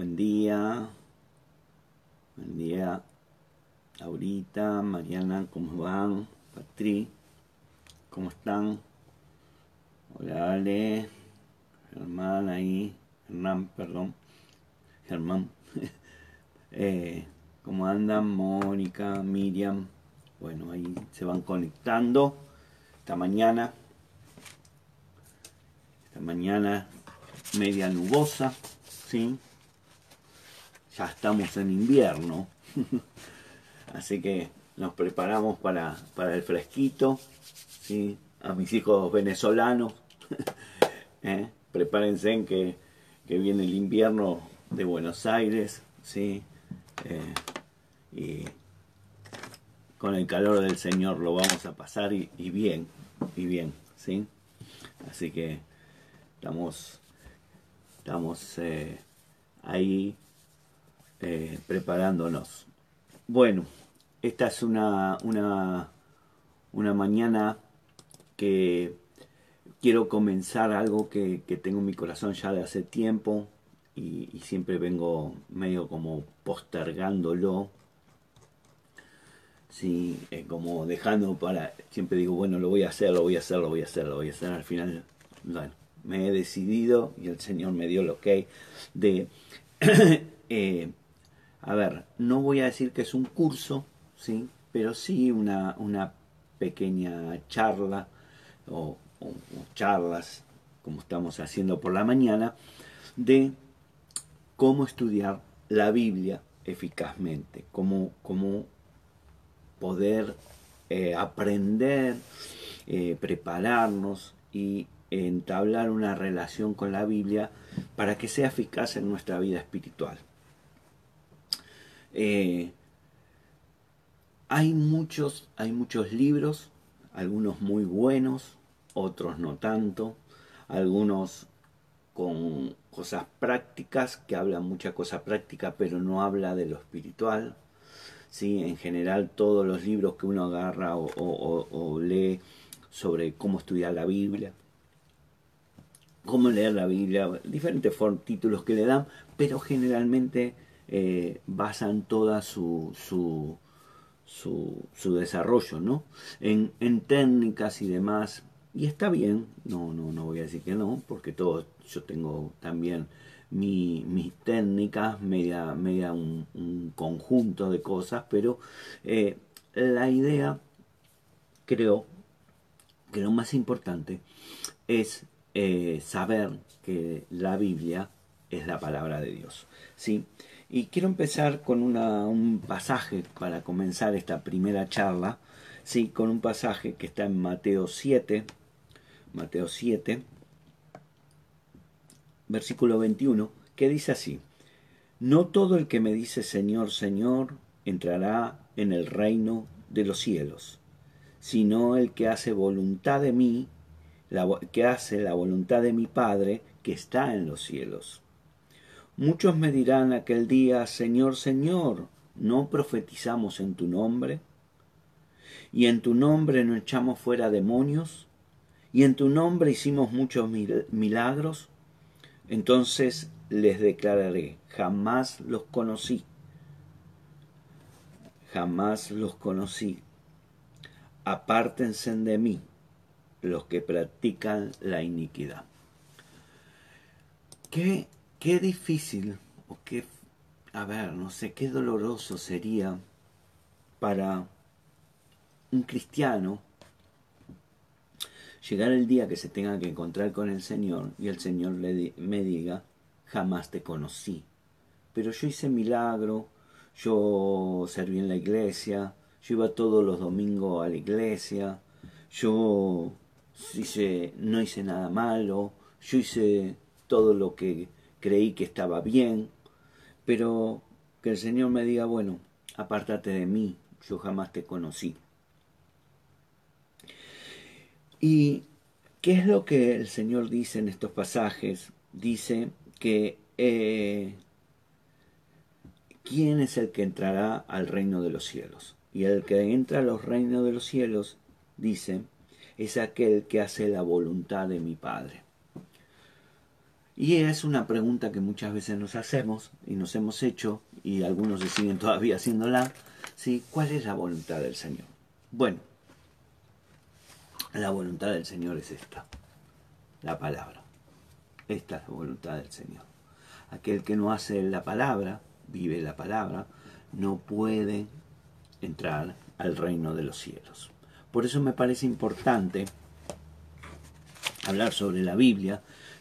Buen día. Buen día. Laurita, Mariana, ¿cómo van? Patri, ¿cómo están? Hola Ale, Germán ahí, Hernán, perdón, Germán. eh, ¿Cómo andan? Mónica, Miriam. Bueno, ahí se van conectando. Esta mañana, esta mañana media nubosa, ¿sí? Ya estamos en invierno. Así que nos preparamos para, para el fresquito, ¿sí? A mis hijos venezolanos, ¿eh? prepárense en que, que, viene el invierno de Buenos Aires, ¿sí? Eh, y con el calor del Señor lo vamos a pasar y, bien, y bien, ¿sí? Así que estamos, estamos eh, ahí eh, preparándonos. Bueno, esta es una, una, una mañana que quiero comenzar algo que, que, tengo en mi corazón ya de hace tiempo y, siempre vengo medio como postergándolo. Sí, eh, como dejando para, siempre digo, bueno, lo voy a hacer, lo voy a hacer, lo voy a hacer, lo voy a hacer. Al final, bueno, me he decidido y el Señor me dio lo que de, eh, a ver, no voy a decir que es un curso, ¿sí? pero sí una, una pequeña charla o, charlas, como estamos haciendo por la mañana, de cómo estudiar la Biblia eficazmente, cómo, cómo poder eh, aprender, eh, prepararnos y entablar una relación con la Biblia para que sea eficaz en nuestra vida espiritual. Eh, hay muchos, hay muchos libros, algunos muy buenos, otros no tanto, algunos con cosas prácticas, que hablan mucha cosa práctica, pero no habla de lo espiritual. ¿sí? En general, todos los libros que uno agarra o, o, o lee sobre cómo estudiar la Biblia, cómo leer la Biblia, diferentes títulos que le dan, pero generalmente eh, basan toda su, su, su, desarrollo ¿no? En, en, técnicas y demás. Y está bien, no, no, no voy a decir que no, porque todo, yo tengo también mi, mis técnicas, media un, un, conjunto de cosas, pero eh, la idea, creo, que lo más importante es eh, saber que la Biblia es la palabra de Dios. ¿sí? Y quiero empezar con una, un pasaje para comenzar esta primera charla, ¿sí? con un pasaje que está en Mateo 7, Mateo 7, versículo 21, que dice así, No todo el que me dice Señor, Señor, entrará en el reino de los cielos, sino el que hace voluntad de mí, la, que hace la voluntad de mi Padre que está en los cielos. Muchos me dirán aquel día, Señor, Señor, ¿no profetizamos en tu nombre? ¿Y en tu nombre no echamos fuera demonios? ¿Y en tu nombre hicimos muchos milagros? Entonces les declararé, jamás los conocí, jamás los conocí. Apártense de mí los que practican la iniquidad. Qué, qué difícil, o qué, a ver, no sé, qué doloroso sería para un cristiano llegar el día que se tenga que encontrar con el Señor y el Señor le, me diga, jamás te conocí, pero yo hice milagro, yo serví en la iglesia, yo iba todos los domingos a la iglesia, yo hice, no hice nada malo, yo hice todo lo que creí que estaba bien, pero que el Señor me diga, bueno, apártate de mí, yo jamás te conocí. ¿Y qué es lo que el Señor dice en estos pasajes? Dice que eh, ¿quién es el que entrará al reino de los cielos? Y el que entra a los reinos de los cielos, dice, es aquel que hace la voluntad de mi Padre. Y es una pregunta que muchas veces nos hacemos y nos hemos hecho, y algunos se siguen todavía haciéndola, ¿sí? ¿cuál es la voluntad del Señor? Bueno, la voluntad del Señor es esta, la palabra. Esta es la voluntad del Señor. Aquel que no hace la palabra, vive la palabra, no puede entrar al reino de los cielos. Por eso me parece importante hablar sobre la Biblia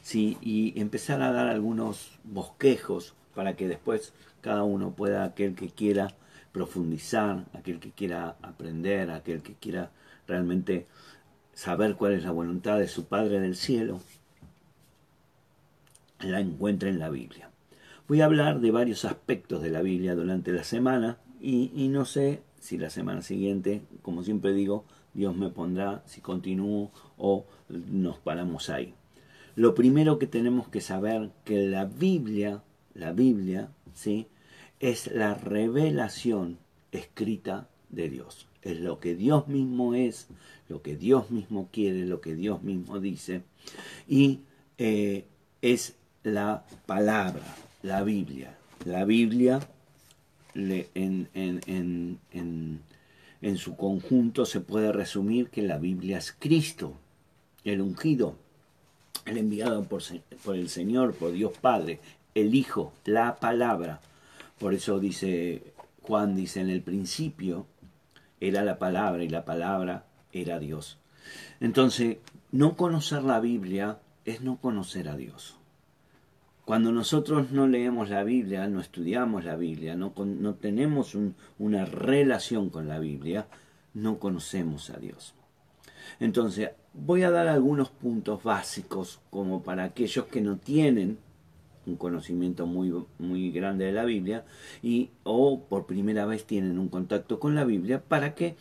¿sí? y empezar a dar algunos bosquejos para que después cada uno pueda, aquel que quiera profundizar, aquel que quiera aprender, aquel que quiera realmente saber cuál es la voluntad de su Padre del cielo, la encuentre en la Biblia. Voy a hablar de varios aspectos de la Biblia durante la semana y, y no sé si la semana siguiente, como siempre digo, Dios me pondrá si continúo o nos paramos ahí. Lo primero que tenemos que saber que la Biblia, la Biblia, ¿sí? es la revelación escrita de Dios. Es lo que Dios mismo es, lo que Dios mismo quiere, lo que Dios mismo dice. Y eh, es la palabra, la Biblia. La Biblia en, en, su conjunto se puede resumir que la Biblia es Cristo, el ungido, el enviado por, el Señor, por Dios Padre, el Hijo, la palabra. Por eso dice Juan, dice en el principio era la palabra y la palabra era Dios. Entonces, no conocer la Biblia es no conocer a Dios. Cuando nosotros no leemos la Biblia, no estudiamos la Biblia, no, no tenemos una relación con la Biblia, no conocemos a Dios. Entonces, voy a dar algunos puntos básicos como para aquellos que no tienen un conocimiento muy, muy grande de la Biblia y o por primera vez tienen un contacto con la Biblia para que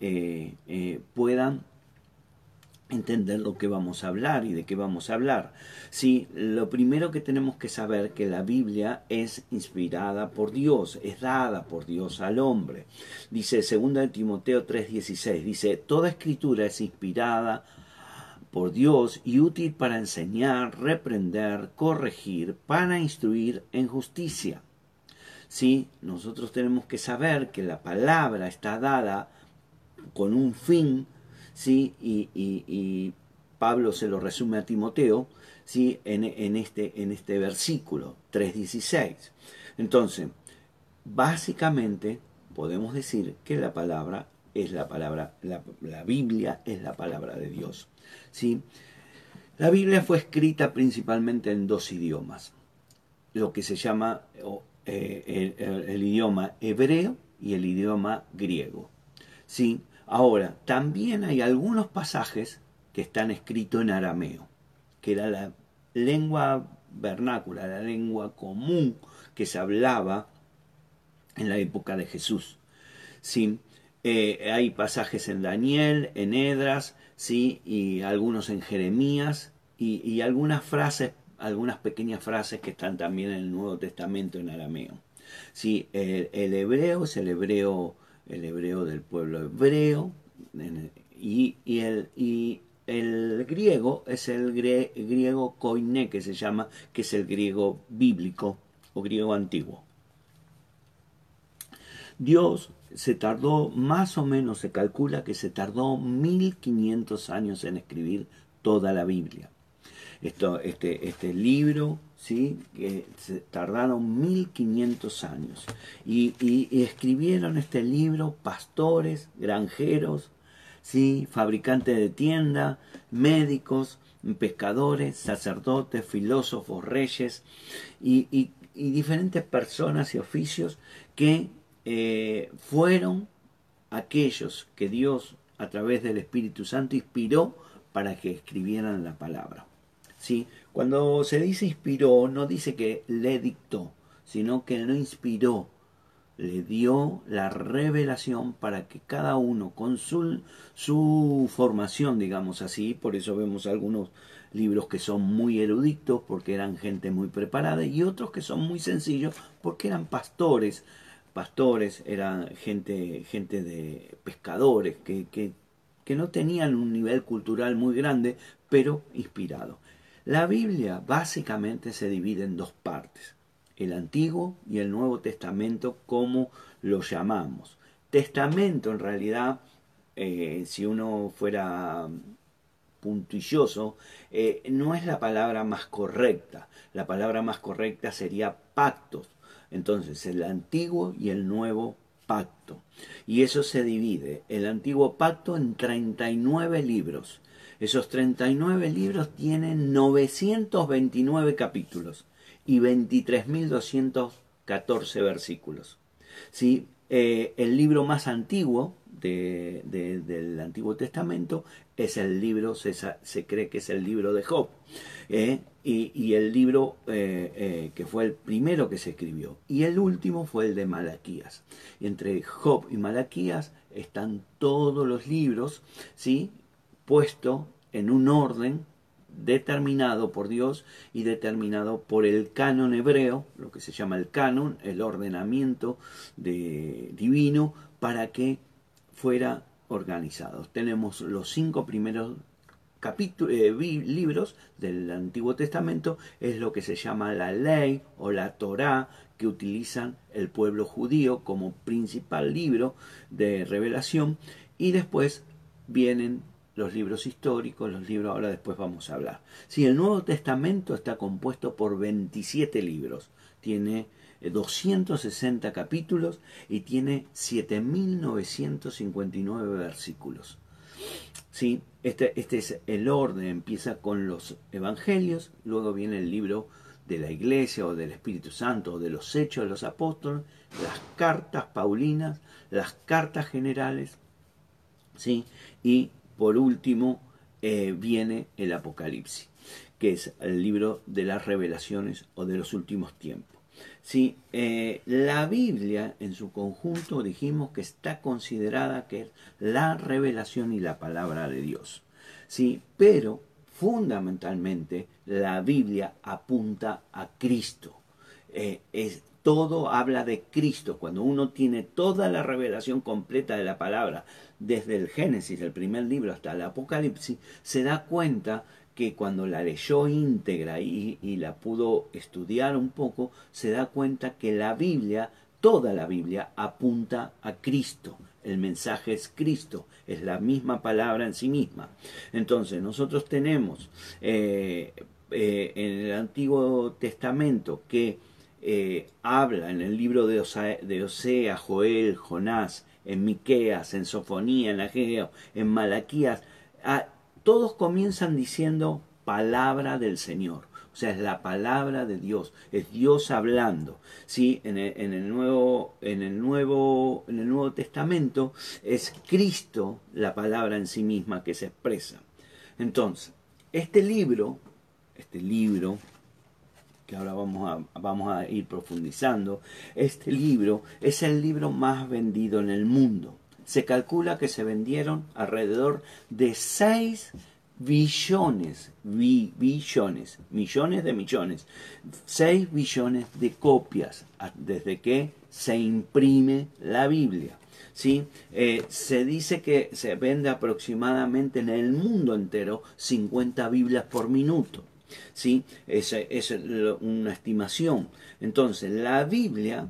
eh, eh, puedan entender lo que vamos a hablar y de qué vamos a hablar. Sí, lo primero que tenemos que saber que la Biblia es inspirada por Dios, es dada por Dios al hombre. Dice 2 Timoteo 3:16, dice, toda escritura es inspirada por Dios y útil para enseñar, reprender, corregir, para instruir en justicia. Sí, nosotros tenemos que saber que la palabra está dada con un fin ¿sí? Y, Pablo se lo resume a Timoteo ¿sí? en, este, en este versículo 3.16. Entonces, básicamente podemos decir que la palabra es la palabra, la, Biblia es la palabra de Dios. ¿sí? La Biblia fue escrita principalmente en dos idiomas, lo que se llama eh, el, el, idioma hebreo y el idioma griego. ¿sí? Ahora, también hay algunos pasajes que están escritos en arameo, que era la lengua vernácula, la lengua común que se hablaba en la época de Jesús. ¿sí? Eh, hay pasajes en Daniel, en Edras, ¿sí? y algunos en Jeremías, y, algunas frases, algunas pequeñas frases que están también en el Nuevo Testamento en arameo. ¿sí? el hebreo es el hebreo el hebreo del pueblo hebreo, y, el, y el griego es el griego koiné que se llama, que es el griego bíblico o griego antiguo. Dios se tardó, más o menos se calcula que se tardó 1500 años en escribir toda la Biblia. Esto, este, este libro ¿sí? que tardaron 1500 años y, escribieron este libro pastores, granjeros, ¿sí? fabricantes de tienda, médicos, pescadores, sacerdotes, filósofos, reyes y, diferentes personas y oficios que eh, fueron aquellos que Dios a través del Espíritu Santo inspiró para que escribieran la palabra. ¿sí? Cuando se dice inspiró, no dice que le dictó, sino que no inspiró, le dio la revelación para que cada uno, con su, su formación, digamos así, por eso vemos algunos libros que son muy eruditos porque eran gente muy preparada y otros que son muy sencillos porque eran pastores, pastores, eran gente, gente de pescadores que, que, que no tenían un nivel cultural muy grande, pero inspirado. La Biblia básicamente se divide en dos partes, el Antiguo y el Nuevo Testamento como lo llamamos. Testamento en realidad, eh, si uno fuera puntilloso, eh, no es la palabra más correcta. La palabra más correcta sería pactos. Entonces, el antiguo y el nuevo pacto. Y eso se divide, el antiguo pacto, en 39 libros. Esos 39 libros tienen 929 capítulos y 23.214 versículos. ¿Sí? Eh, el libro más antiguo del Antiguo Testamento es el libro, se, cree que es el libro de Job, ¿eh? y, el libro eh, que fue el primero que se escribió, y el último fue el de Malaquías. entre Job y Malaquías están todos los libros, ¿sí? Puesto en un orden determinado por Dios y determinado por el canon hebreo, lo que se llama el canon, el ordenamiento de, divino, para que fuera organizados. Tenemos los cinco primeros eh, libros del Antiguo Testamento, es lo que se llama la ley o la Torá que utilizan el pueblo judío como principal libro de revelación y después vienen los libros históricos, los libros, ahora después vamos a hablar. Si el Nuevo Testamento está compuesto por 27 libros, tiene 260 eh, capítulos y tiene 7.959 versículos. ¿Sí? Este, este es el orden, empieza con los evangelios, luego viene el libro de la iglesia o del Espíritu Santo o de los hechos de los apóstoles, las cartas paulinas, las cartas generales, ¿sí? y por último eh, viene el Apocalipsis, que es el libro de las revelaciones o de los últimos tiempos. Sí, eh, la Biblia en su conjunto dijimos que está considerada que es la revelación y la palabra de Dios. Sí, pero fundamentalmente la Biblia apunta a Cristo. Eh, es, todo habla de Cristo. Cuando uno tiene toda la revelación completa de la palabra, desde el Génesis, el primer libro, hasta el Apocalipsis, se da cuenta que cuando la leyó íntegra y, la pudo estudiar un poco, se da cuenta que la Biblia, toda la Biblia, apunta a Cristo. El mensaje es Cristo, es la misma palabra en sí misma. Entonces, nosotros tenemos eh, eh, en el Antiguo Testamento que eh, habla en el libro de, Osea, Joel, Jonás, en Miqueas, en Sofonía, en Ageo, en Malaquías, todos comienzan diciendo palabra del Señor. O sea, es la palabra de Dios, es Dios hablando. ¿sí? En, el, nuevo, en, el nuevo, en el Nuevo Testamento es Cristo la palabra en sí misma que se expresa. Entonces, este libro, este libro, ahora vamos a, vamos a ir profundizando, este libro es el libro más vendido en el mundo se calcula que se vendieron alrededor de 6 billones, billones, millones de millones, 6 billones de copias desde que se imprime la Biblia. ¿sí? Eh, se dice que se vende aproximadamente en el mundo entero 50 Biblias por minuto. ¿Sí? Es, es una estimación. Entonces, la Biblia,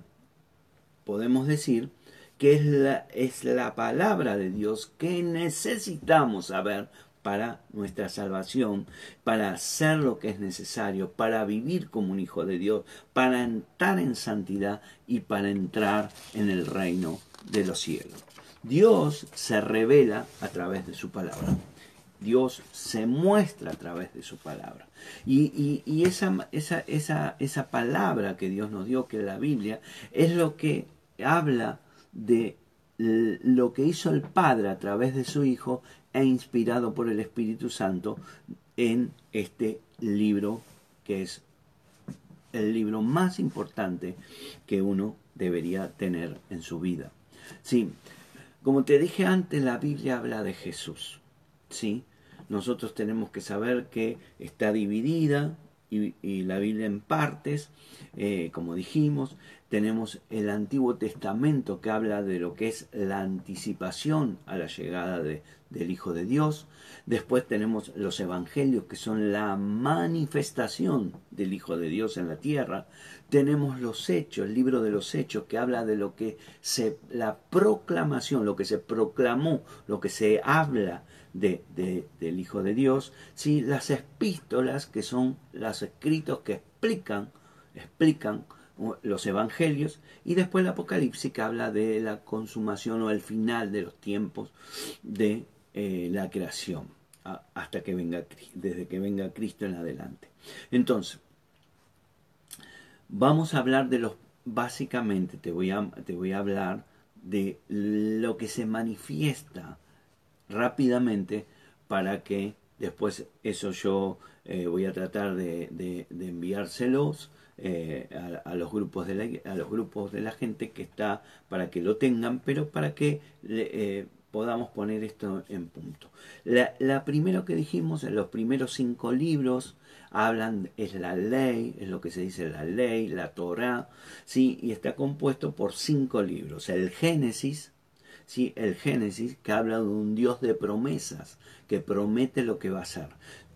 podemos decir, que es la, es la palabra de Dios que necesitamos saber para nuestra salvación, para hacer lo que es necesario, para vivir como un hijo de Dios, para entrar en santidad y para entrar en el reino de los cielos. Dios se revela a través de su palabra. Dios se muestra a través de su palabra. Y, esa, esa, esa, esa palabra que Dios nos dio, que es la Biblia, es lo que habla de lo que hizo el Padre a través de su Hijo e inspirado por el Espíritu Santo en este libro que es el libro más importante que uno debería tener en su vida. Sí, como te dije antes, la Biblia habla de Jesús. Sí, nosotros tenemos que saber que está dividida y, la Biblia en partes, eh, como dijimos, tenemos el Antiguo Testamento que habla de lo que es la anticipación a la llegada de, del Hijo de Dios. Después tenemos los Evangelios que son la manifestación del Hijo de Dios en la tierra. Tenemos los Hechos, el libro de los Hechos que habla de lo que se, la proclamación, lo que se proclamó, lo que se habla de, del Hijo de Dios. ¿sí? Las epístolas que son los escritos que explican, explican los evangelios y después el Apocalipsis que habla de la consumación o el final de los tiempos de eh, la creación hasta que venga desde que venga Cristo en adelante. Entonces, vamos a hablar de los básicamente te voy a, te voy a hablar de lo que se manifiesta rápidamente para que después eso yo eh, voy a tratar de, enviárselos eh, a, los grupos de la, a los grupos de la gente que está para que lo tengan, pero para que eh, podamos poner esto en punto. La, la primero que dijimos, en los primeros cinco libros, hablan, es la ley, es lo que se dice la ley, la Torah, ¿sí? y está compuesto por cinco libros. El Génesis, el Génesis, que habla de un Dios de promesas, que promete lo que va a hacer.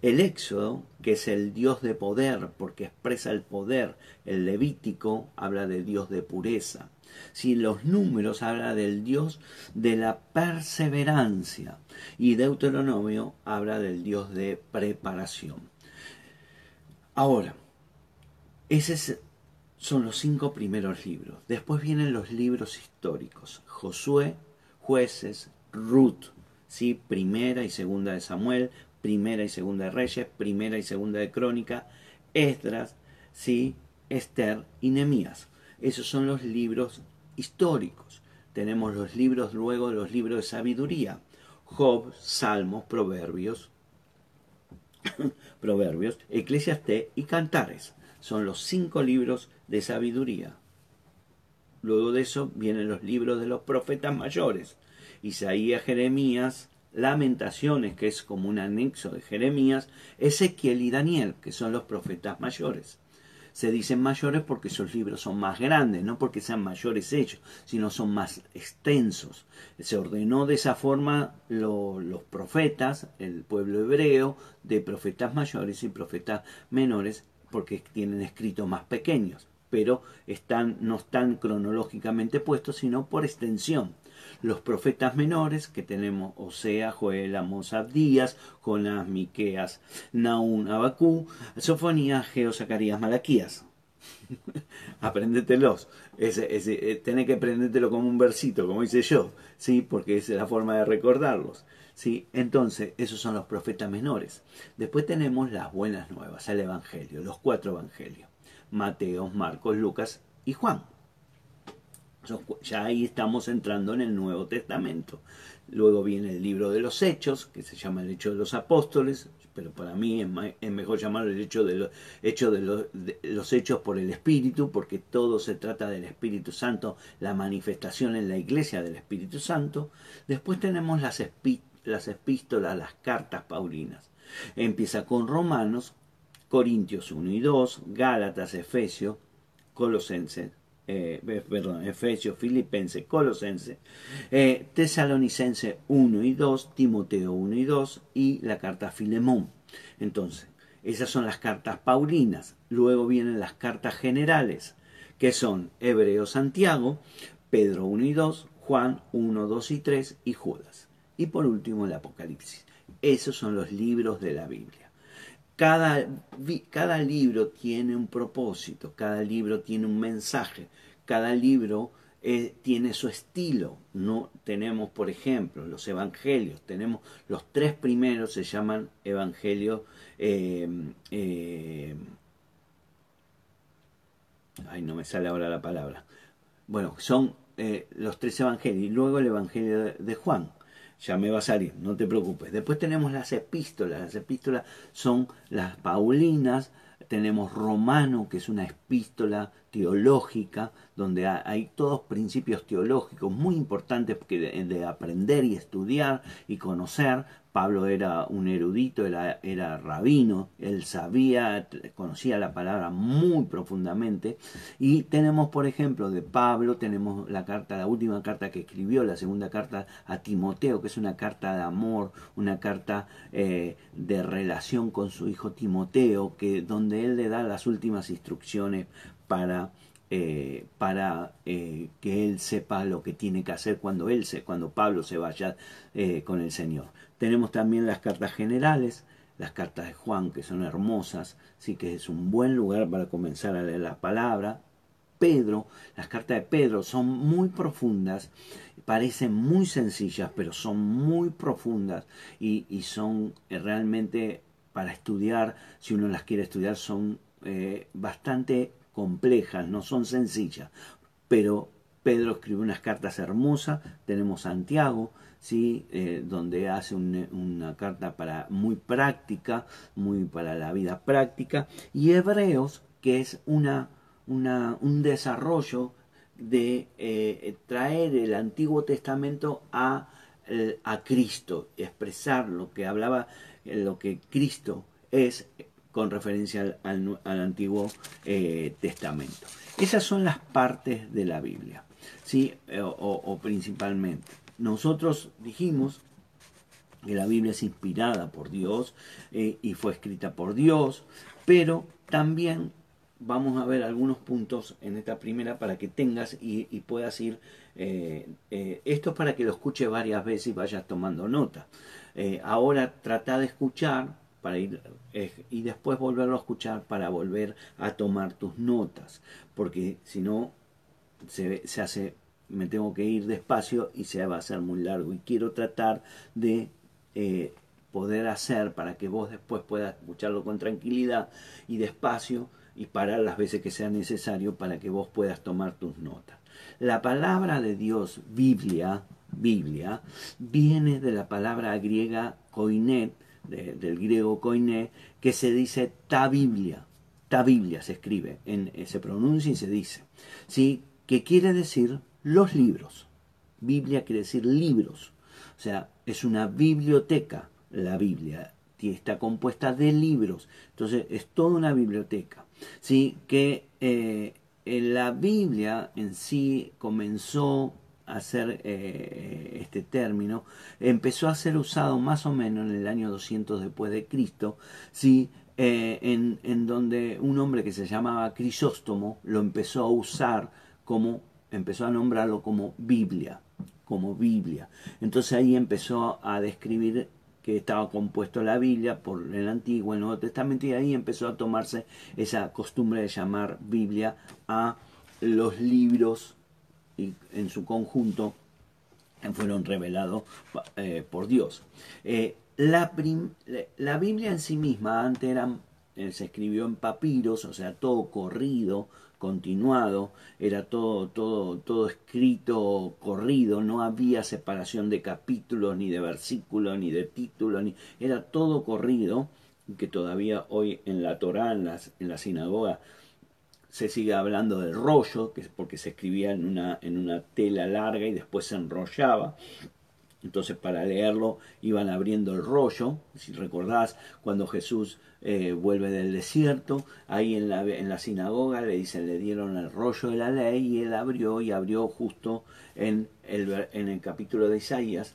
El Éxodo, que es el Dios de poder, porque expresa el poder. El Levítico habla de Dios de pureza. Si los números habla del Dios de la perseverancia. Y Deuteronomio habla del Dios de preparación. Ahora, esos son los cinco primeros libros. Después vienen los libros históricos. Josué, jueces, Ruth, ¿sí? primera y segunda de Samuel, primera y segunda de Reyes, primera y segunda de Crónica, Esdras, ¿sí? Esther y Nemías. Esos son los libros históricos. Tenemos los libros luego, los libros de sabiduría. Job, Salmos, Proverbios, Proverbios, Eclesiastés y Cantares. Son los cinco libros de sabiduría. Luego de eso vienen los libros de los profetas mayores. Isaías, Jeremías, Lamentaciones, que es como un anexo de Jeremías, Ezequiel y Daniel, que son los profetas mayores. Se dicen mayores porque esos libros son más grandes, no porque sean mayores hechos, sino son más extensos. Se ordenó de esa forma los profetas, el pueblo hebreo, de profetas mayores y profetas menores, porque tienen escritos más pequeños, pero están, no están cronológicamente puestos, sino por extensión los profetas menores que tenemos Osea, Joel, Amos, Abdías, Jonás, Miqueas, Naún, Abacú, Sofonías, Geo, Zacarías, Malaquías. Apréndetelos. Ese, eh, que aprendértelo como un versito, como hice yo, ¿sí? porque es la forma de recordarlos. ¿sí? Entonces, esos son los profetas menores. Después tenemos las buenas nuevas, el Evangelio, los cuatro Evangelios. Mateo, Marcos, Lucas y Juan. Ya ahí estamos entrando en el Nuevo Testamento. Luego viene el libro de los Hechos, que se llama el Hecho de los Apóstoles, pero para mí es, mejor llamarlo el hecho de, de, los hechos por el Espíritu, porque todo se trata del Espíritu Santo, la manifestación en la iglesia del Espíritu Santo. Después tenemos las, las epístolas, las cartas paulinas. Empieza con Romanos, Corintios 1 y 2, Gálatas, Efesios, Colosenses, eh, perdón, Efesios, Filipenses, Colosense, eh, Tesalonicense 1 y 2, Timoteo 1 y 2 y la carta Filemón. Entonces, esas son las cartas paulinas. Luego vienen las cartas generales, que son Hebreo Santiago, Pedro 1 y 2, Juan 1, 2 y 3 y Judas. Y por último el Apocalipsis. Esos son los libros de la Biblia. Cada, cada libro tiene un propósito, cada libro tiene un mensaje, cada libro eh, tiene su estilo. No tenemos, por ejemplo, los evangelios. Tenemos los tres primeros se llaman evangelios. Eh, eh, ay, no me sale ahora la palabra. Bueno, son los tres evangelios y luego el evangelio de Juan ya me a salir, no te preocupes. Después tenemos las epístolas, las epístolas son las paulinas, tenemos Romano, que es una epístola teológica, donde hay todos principios teológicos muy importantes de, aprender y estudiar y conocer. Pablo era un erudito, era, era rabino, él sabía, conocía la palabra muy profundamente. Y tenemos, por ejemplo, de Pablo, tenemos la carta, la última carta que escribió, la segunda carta a Timoteo, que es una carta de amor, una carta eh, de relación con su hijo Timoteo, que, donde él le da las últimas instrucciones para eh, para eh, que él sepa lo que tiene que hacer cuando él se, cuando Pablo se vaya con el Señor. Tenemos también las cartas generales, las cartas de Juan, que son hermosas, sí que es un buen lugar para comenzar a leer la palabra. Pedro, las cartas de Pedro son muy profundas, parecen muy sencillas, pero son muy profundas y, y son realmente para estudiar, si uno las quiere estudiar, son bastante complejas, no son sencillas, pero Pedro escribe unas cartas hermosas, tenemos Santiago, ¿sí? Eh, donde hace una carta para, muy práctica, muy para la vida práctica, y Hebreos, que es una, un desarrollo de eh, traer el Antiguo Testamento a, eh, a Cristo, expresar lo que hablaba, lo que Cristo es con referencia al, Antiguo eh, Testamento. Esas son las partes de la Biblia, ¿sí? Eh, o, principalmente. Nosotros dijimos que la Biblia es inspirada por Dios eh, y fue escrita por Dios, pero también vamos a ver algunos puntos en esta primera para que tengas y, puedas ir. esto es para que lo escuches varias veces y vayas tomando nota. ahora trata de escuchar para ir eh, y después volverlo a escuchar para volver a tomar tus notas, porque si no se, hace, me tengo que ir despacio y se va a hacer muy largo y quiero tratar de eh, poder hacer para que vos después puedas escucharlo con tranquilidad y despacio y parar las veces que sea necesario para que vos puedas tomar tus notas. La palabra de Dios, Biblia, Biblia, viene de la palabra griega koinet, del griego koiné, que se dice ta Biblia. Ta Biblia se escribe, se pronuncia y se dice. ¿sí? Que quiere decir los libros. Biblia quiere decir libros. O sea, es una biblioteca la Biblia. Está compuesta de libros. Entonces, es toda una biblioteca. ¿sí? Que eh, la Biblia en sí comenzó hacer eh, este término, empezó a ser usado más o menos en el año 200 después de Cristo, ¿sí? Eh, en, en, donde un hombre que se llamaba Crisóstomo lo empezó a usar como, empezó a nombrarlo como Biblia, como Biblia. Entonces ahí empezó a describir que estaba compuesto la Biblia por el Antiguo, el Nuevo Testamento, y ahí empezó a tomarse esa costumbre de llamar Biblia a los libros y en su conjunto fueron revelados eh, por Dios. Eh, la, Biblia en sí misma antes eh, se escribió en papiros, o sea, todo corrido, continuado, era todo, todo, todo escrito corrido, no había separación de capítulos, ni de versículos, ni de títulos, ni, era todo corrido, que todavía hoy en la Torá, en, las, en la sinagoga, se sigue hablando del rollo, que es porque se escribía en una, en una tela larga y después se enrollaba. Entonces para leerlo iban abriendo el rollo. Si recordás, cuando Jesús eh, vuelve del desierto, ahí en la, en la sinagoga le dicen, le dieron el rollo de la ley y él abrió y abrió justo en el, en el capítulo de Isaías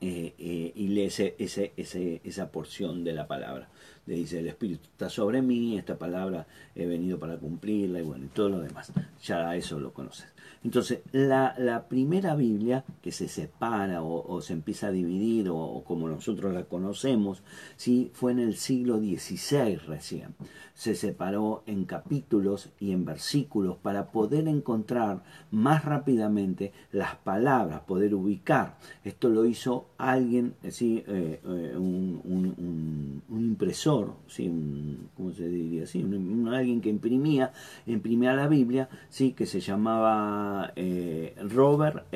eh, eh, y lee ese, esa porción de la palabra le dice el Espíritu está sobre mí, esta palabra he venido para cumplirla y bueno, y todo lo demás. Ya eso lo conoces. Entonces, la, la primera Biblia que se separa o, se empieza a dividir o, como nosotros la conocemos, ¿sí? fue en el siglo XVI recién. Se separó en capítulos y en versículos para poder encontrar más rápidamente las palabras, poder ubicar. Esto lo hizo alguien, ¿sí? Eh, eh, un, un, impresor, ¿sí? ¿cómo se diría? ¿Sí? alguien que imprimía, imprimía la Biblia, ¿sí? que se llamaba eh, Robert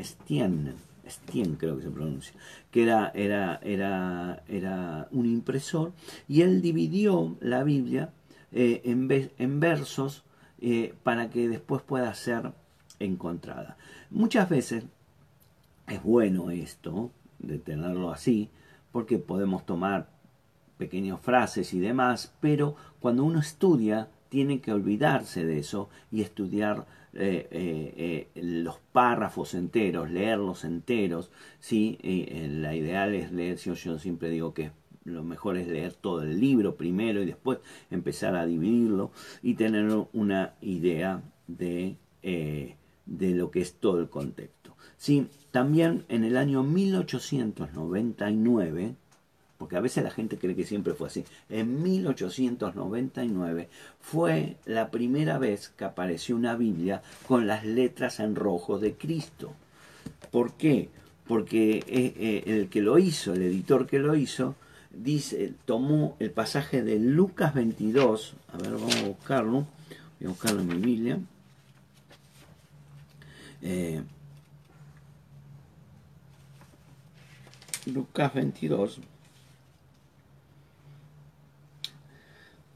Stien, Stien creo que se pronuncia, que era, era, era, era un impresor, y él dividió la Biblia eh, en, versos eh, para que después pueda ser encontrada. Muchas veces es bueno esto, de tenerlo así, porque podemos tomar pequeñas frases y demás, pero cuando uno estudia tiene que olvidarse de eso y estudiar eh, eh, eh, los párrafos enteros, leerlos enteros. ¿sí? la ideal es leer, yo, yo siempre digo que lo mejor es leer todo el libro primero y después empezar a dividirlo y tener una idea de, de lo que es todo el contexto. ¿sí? También en el año 1899, porque a veces la gente cree que siempre fue así. En 1899 fue la primera vez que apareció una Biblia con las letras en rojo de Cristo. ¿Por qué? Porque eh, eh, el que lo hizo, el editor que lo hizo, dice, tomó el pasaje de Lucas 22, a ver, vamos a buscarlo, voy a buscarlo en mi Biblia. Eh, Lucas 22.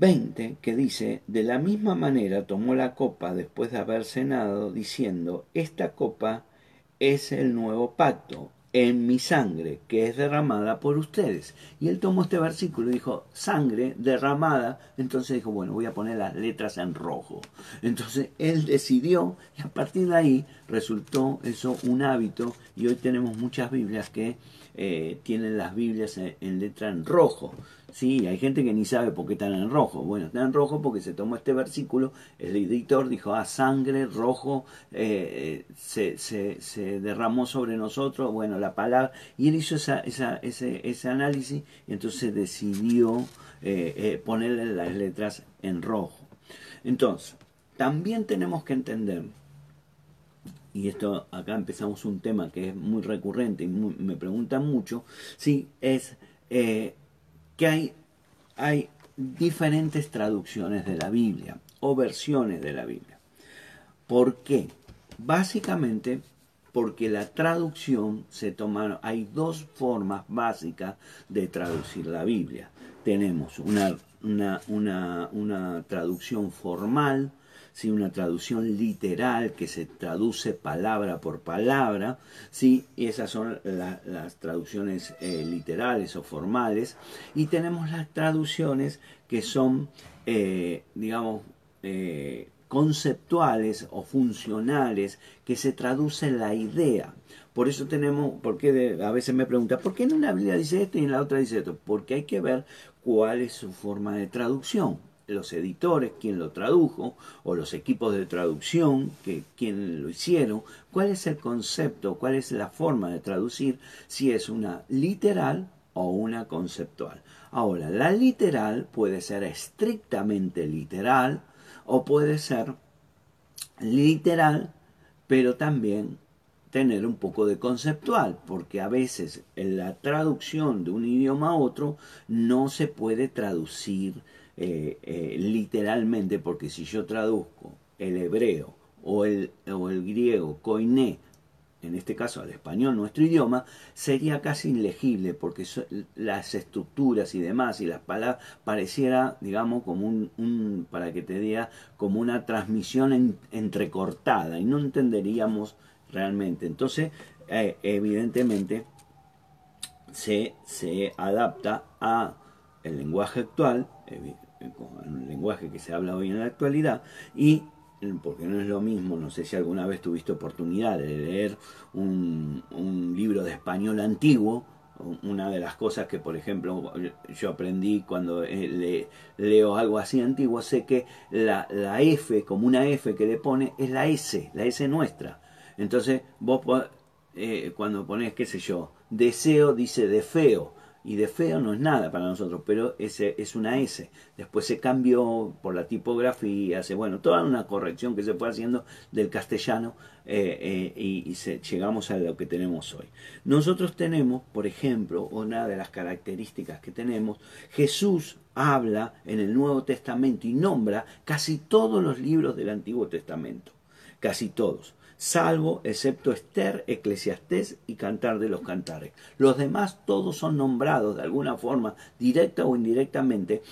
20, que dice, de la misma manera tomó la copa después de haber cenado, diciendo, esta copa es el nuevo pacto en mi sangre, que es derramada por ustedes. Y él tomó este versículo y dijo, sangre derramada. Entonces dijo, bueno, voy a poner las letras en rojo. Entonces él decidió y a partir de ahí resultó eso un hábito y hoy tenemos muchas Biblias que eh, tienen las Biblias en, letra en rojo. Sí, hay gente que ni sabe por qué están en rojo. Bueno, están en rojo porque se tomó este versículo, el editor dijo, ah, sangre rojo eh, se, se, derramó sobre nosotros, bueno, la palabra, y él hizo esa, esa, ese, ese análisis y entonces decidió eh, ponerle las letras en rojo. Entonces, también tenemos que entender y esto acá empezamos un tema que es muy recurrente y me preguntan mucho, sí, es eh, que hay, hay diferentes traducciones de la Biblia o versiones de la Biblia. ¿Por qué? Básicamente porque la traducción se toma, hay dos formas básicas de traducir la Biblia. Tenemos una, una, una, una traducción formal, ¿sí? una traducción literal que se traduce palabra por palabra, ¿sí? y esas son las traducciones eh, literales o formales, y tenemos las traducciones que son, eh, digamos, eh, conceptuales o funcionales, que se traduce la idea. Por eso tenemos, porque a veces me preguntan, ¿por qué en una Biblia dice esto y en la otra dice esto? Porque hay que ver cuál es su forma de traducción los editores, quien lo tradujo, o los equipos de traducción, que quien lo hicieron, cuál es el concepto, cuál es la forma de traducir, si es una literal o una conceptual. Ahora, la literal puede ser estrictamente literal o puede ser literal, pero también tener un poco de conceptual, porque a veces en la traducción de un idioma a otro no se puede traducir eh, eh, literalmente, porque si yo traduzco el hebreo o el, o el griego, koiné, en este caso al español, nuestro idioma, sería casi ilegible porque las estructuras y demás y las palabras pareciera, digamos, como un, para que te diga, como una transmisión entrecortada y no entenderíamos realmente. Entonces, eh, evidentemente, se, se adapta a el lenguaje actual, con el lenguaje que se habla hoy en la actualidad, y porque no es lo mismo, no sé si alguna vez tuviste oportunidad de leer un, libro de español antiguo, una de las cosas que, por ejemplo, yo aprendí cuando eh, leo algo así antiguo, sé que la, la, F, como una F que le pone, es la S, la S nuestra. Entonces, vos eh, cuando pones, qué sé yo, deseo, dice de feo y de feo no es nada para nosotros, pero ese es una S. Después se cambió por la tipografía, se, bueno, toda una corrección que se fue haciendo del castellano eh, eh, y, llegamos a lo que tenemos hoy. Nosotros tenemos, por ejemplo, una de las características que tenemos, Jesús habla en el Nuevo Testamento y nombra casi todos los libros del Antiguo Testamento, casi todos salvo excepto Esther, Eclesiastés y Cantar de los Cantares. Los demás todos son nombrados de alguna forma, directa o indirectamente,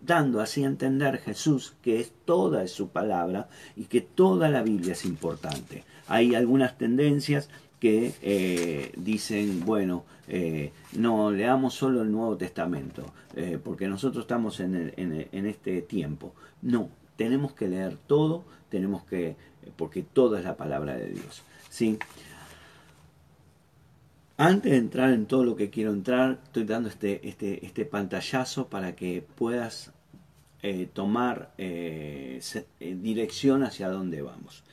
dando así a entender Jesús que es toda su palabra y que toda la Biblia es importante. Hay algunas tendencias que eh, dicen, bueno, eh, no, leamos solo el Nuevo Testamento, eh, porque nosotros estamos en, en, este tiempo. No, tenemos que leer todo, tenemos que, porque todo es la palabra de Dios. ¿sí? Antes de entrar en todo lo que quiero entrar, estoy dando este, este, este pantallazo para que puedas tomar dirección hacia dónde vamos.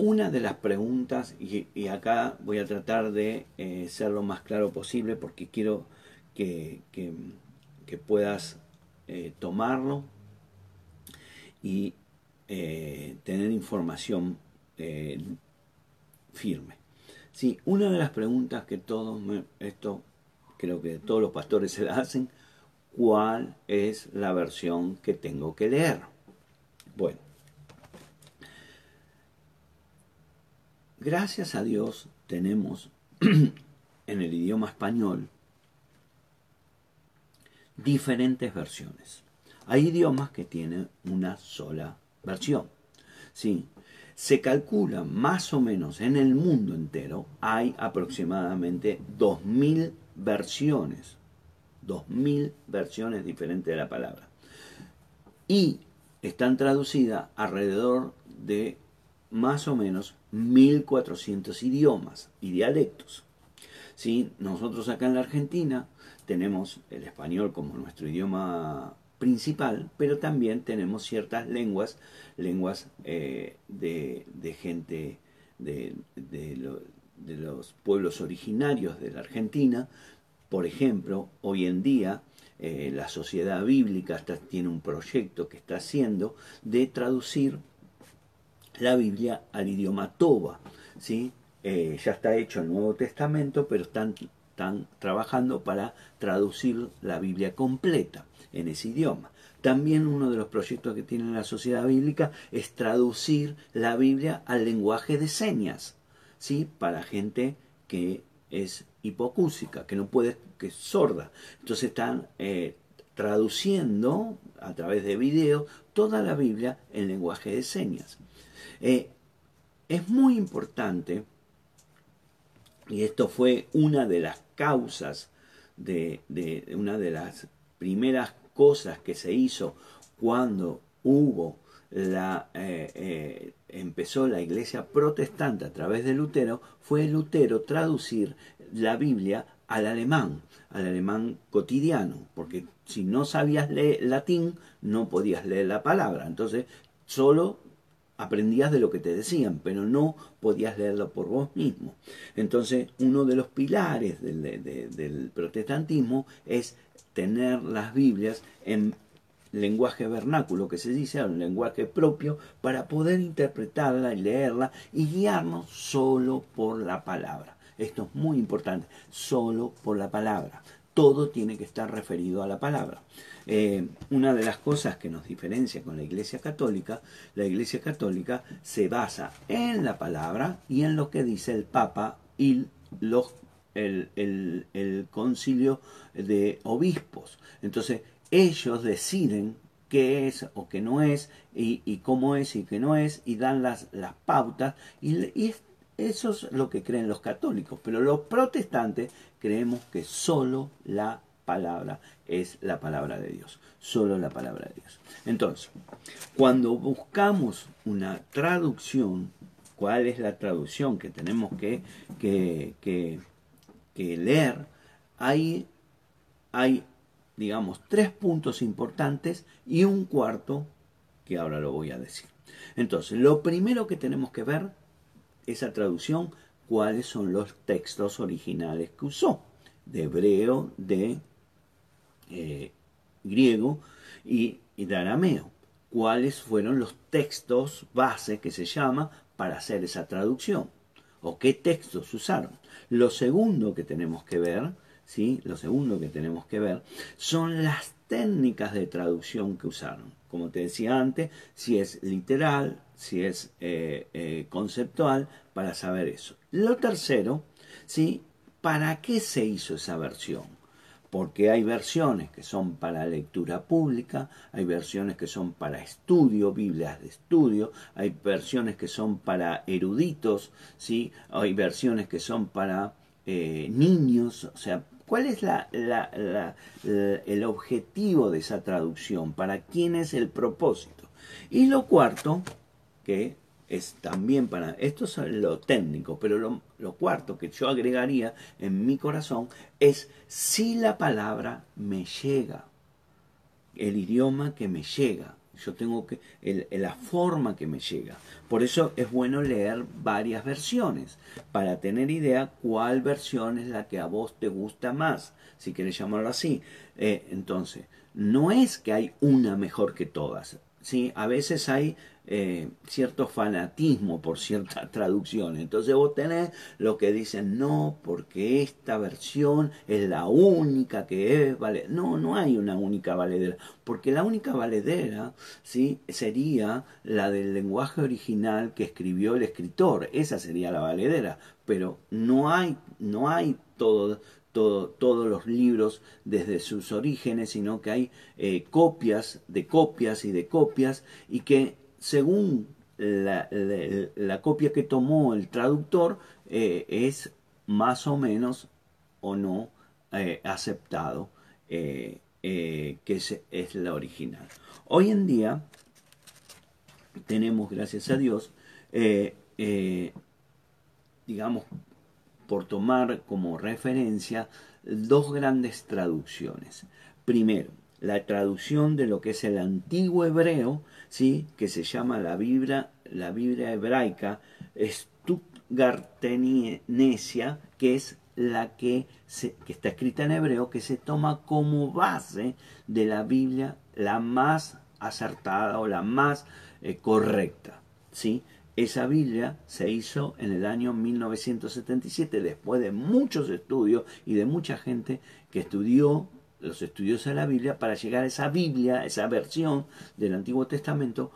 Una de las preguntas, y, acá voy a tratar de eh, ser lo más claro posible porque quiero que, puedas eh, tomarlo y eh, tener información firme. Sí, una de las preguntas que todos, esto creo que todos los pastores se la hacen, ¿cuál es la versión que tengo que leer? Bueno, Gracias a Dios tenemos en el idioma español diferentes versiones. Hay idiomas que tienen una sola versión. Sí, se calcula más o menos en el mundo entero hay aproximadamente 2.000 versiones. 2.000 versiones diferentes de la palabra. Y están traducidas alrededor de más o menos 1400 idiomas y dialectos. ¿Sí? Nosotros acá en la Argentina tenemos el español como nuestro idioma principal, pero también tenemos ciertas lenguas, lenguas eh, de, gente de, los pueblos originarios de la Argentina. Por ejemplo, hoy en día eh, la Sociedad Bíblica tiene un proyecto que está haciendo de traducir la Biblia al idioma Toba. ¿sí? Eh, ya está hecho el Nuevo Testamento, pero están trabajando para traducir la Biblia completa en ese idioma. También uno de los proyectos que tiene la sociedad bíblica es traducir la Biblia al lenguaje de señas, ¿sí? para gente que es hipocúsica, que no puede, que es sorda. Entonces están eh, traduciendo a través de videos toda la Biblia en lenguaje de señas. Eh, es muy importante, y esto fue una de las causas, de, una de las primeras cosas que se hizo cuando hubo la, eh, eh, empezó la iglesia protestante a través de Lutero, fue Lutero traducir la Biblia al alemán, al alemán cotidiano, porque si no sabías leer latín no podías leer la palabra, entonces solo aprendías de lo que te decían, pero no podías leerlo por vos mismo. Entonces, uno de los pilares del, protestantismo es tener las Biblias en lenguaje vernáculo, que se dice, un lenguaje propio, para poder interpretarla y leerla y guiarnos solo por la palabra. Esto es muy importante, solo por la palabra. Todo tiene que estar referido a la palabra. Eh, una de las cosas que nos diferencia con la Iglesia Católica, la Iglesia Católica se basa en la palabra y en lo que dice el Papa y los, el, concilio de obispos. Entonces, ellos deciden qué es o qué no es, y, cómo es y qué no es, y dan las, las pautas, y, eso es lo que creen los católicos, pero los protestantes creemos que solo la palabra es la palabra de Dios, solo la palabra de Dios. Entonces, cuando buscamos una traducción, ¿cuál es la traducción que tenemos que, que, leer? Ahí hay, digamos, tres puntos importantes y un cuarto que ahora lo voy a decir. Entonces, lo primero que tenemos que ver, esa traducción, cuáles son los textos originales que usó, de hebreo, de eh, griego y, de arameo. ¿Cuáles fueron los textos base que se llama para hacer esa traducción? ¿O qué textos usaron? Lo segundo que tenemos que ver, ¿sí? Lo segundo que tenemos que ver son las técnicas de traducción que usaron. Como te decía antes, si es literal, si es eh, eh, conceptual, para saber eso. Lo tercero, ¿sí? ¿Para qué se hizo esa versión? porque hay versiones que son para lectura pública, hay versiones que son para estudio, Biblias de estudio, hay versiones que son para eruditos, ¿sí? hay versiones que son para eh, niños, o sea, ¿cuál es el objetivo de esa traducción? ¿Para quién es el propósito? Y lo cuarto, que es también para, esto es lo técnico, pero lo, cuarto que yo agregaría en mi corazón es si la palabra me llega, el idioma que me llega, yo tengo que, la forma que me llega. Por eso es bueno leer varias versiones, para tener idea cuál versión es la que a vos te gusta más, si quieres llamarlo así. Eh, entonces, no es que hay una mejor que todas, ¿sí? A veces hay eh, cierto fanatismo por cierta traducción. Entonces vos tenés lo que dicen, no, porque esta versión es la única que es valedera. No, no hay una única valedera, porque la única valedera ¿sí? sería la del lenguaje original que escribió el escritor. Esa sería la valedera, pero no hay, no hay todo, todo, todos los libros desde sus orígenes, sino que hay eh, copias de copias y de copias y que según la, copia que tomó el traductor, eh, es más o menos o no eh, aceptado que es, la original. Hoy en día tenemos, gracias a Dios, digamos, por tomar como referencia dos grandes traducciones. Primero, la traducción de lo que es el antiguo hebreo, ¿sí? que se llama la Biblia, la Biblia hebraica Stuttgartenesia, que es la que, que está escrita en hebreo, que se toma como base de la Biblia la más acertada o la más eh, correcta. ¿sí? Esa Biblia se hizo en el año 1977, después de muchos estudios y de mucha gente que estudió los estudios de la Biblia para llegar a esa Biblia, esa versión del Antiguo Testamento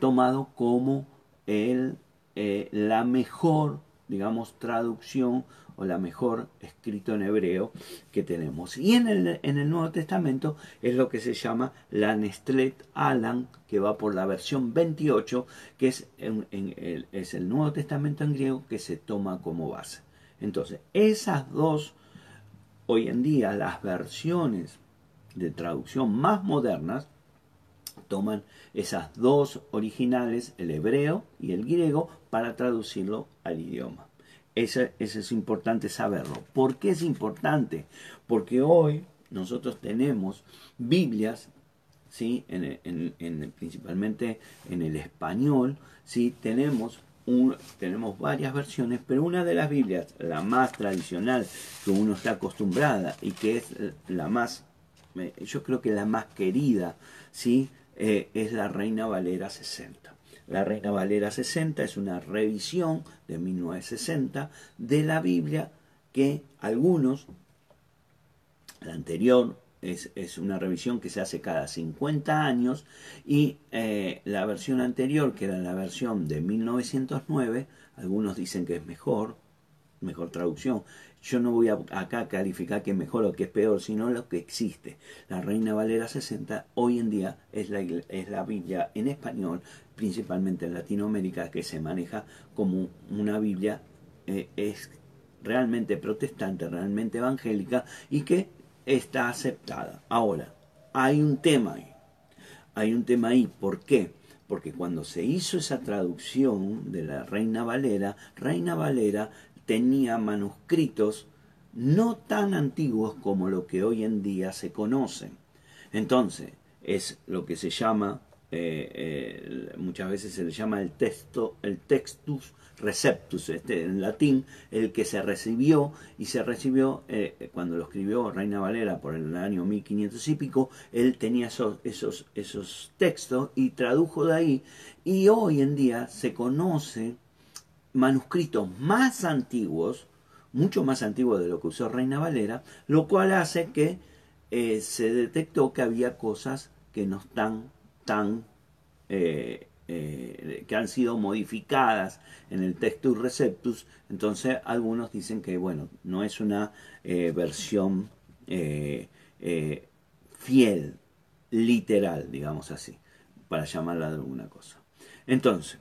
tomado como el, eh, la mejor, digamos, traducción o la mejor escrito en hebreo que tenemos. Y en el, en el Nuevo Testamento es lo que se llama la Nestlet Alan, que va por la versión 28, que es, en, el, es el Nuevo Testamento en griego que se toma como base. Entonces, esas dos hoy en día las versiones de traducción más modernas toman esas dos originales, el hebreo y el griego, para traducirlo al idioma. Eso, es importante saberlo. ¿Por qué es importante? Porque hoy nosotros tenemos Biblias, ¿sí? En, principalmente en el español, ¿sí? tenemos tenemos varias versiones, pero una de las Biblias, la más tradicional, que uno está acostumbrada y que es la más, yo creo que la más querida, ¿sí? Eh, es la Reina Valera 60. La Reina Valera 60 es una revisión de 1960 de la Biblia que algunos, la anterior es, una revisión que se hace cada 50 años y eh, la versión anterior, que era la versión de 1909, algunos dicen que es mejor, mejor traducción. Yo no voy a, acá a calificar que es mejor o que es peor, sino lo que existe. La Reina Valera 60 hoy en día es la, es la Biblia en español, principalmente en Latinoamérica, que se maneja como una Biblia eh, es realmente protestante, realmente evangélica y que está aceptada. Ahora, hay un tema ahí. Hay un tema ahí. ¿Por qué? Porque cuando se hizo esa traducción de la Reina Valera, Reina Valera tenía manuscritos no tan antiguos como lo que hoy en día se conocen. Entonces, es lo que se llama, eh, muchas veces se le llama el texto, el textus receptus, este, en latín, el que se recibió, y se recibió eh, cuando lo escribió Reina Valera por el año 1500 y pico, él tenía esos, esos, esos textos y tradujo de ahí, y hoy en día se conoce manuscritos más antiguos, mucho más antiguos de lo que usó Reina Valera, lo cual hace que eh, se detectó que había cosas que no están eh, eh, que han sido modificadas en el Textus Receptus, entonces algunos dicen que, bueno, no es una eh, versión fiel, literal, digamos así, para llamarla de alguna cosa. Entonces,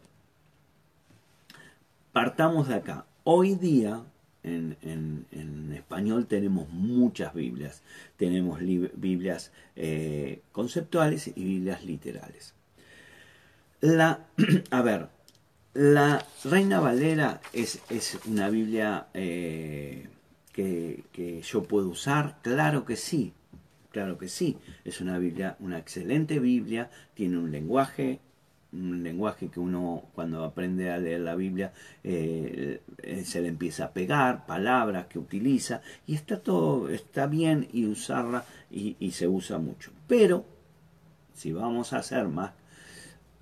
partamos de acá. Hoy día en, español tenemos muchas Biblias. Tenemos Biblias eh, conceptuales y Biblias literales. La, a ver, la Reina Valera es, es una Biblia eh, que, que, yo puedo usar, claro que sí, claro que sí. Es una Biblia, una excelente Biblia, tiene un lenguaje un lenguaje que uno cuando aprende a leer la Biblia eh, eh, se le empieza a pegar, palabras que utiliza, y está todo, está bien y usarla y, se usa mucho. Pero, si vamos a ser más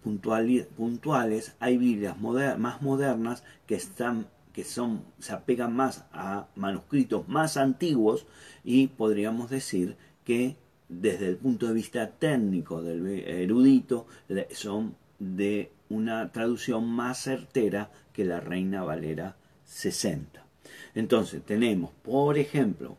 puntuales, hay Biblias más modernas que están que son, se apegan más a manuscritos más antiguos y podríamos decir que desde el punto de vista técnico del erudito son de una traducción más certera que la Reina Valera 60. Entonces tenemos, por ejemplo,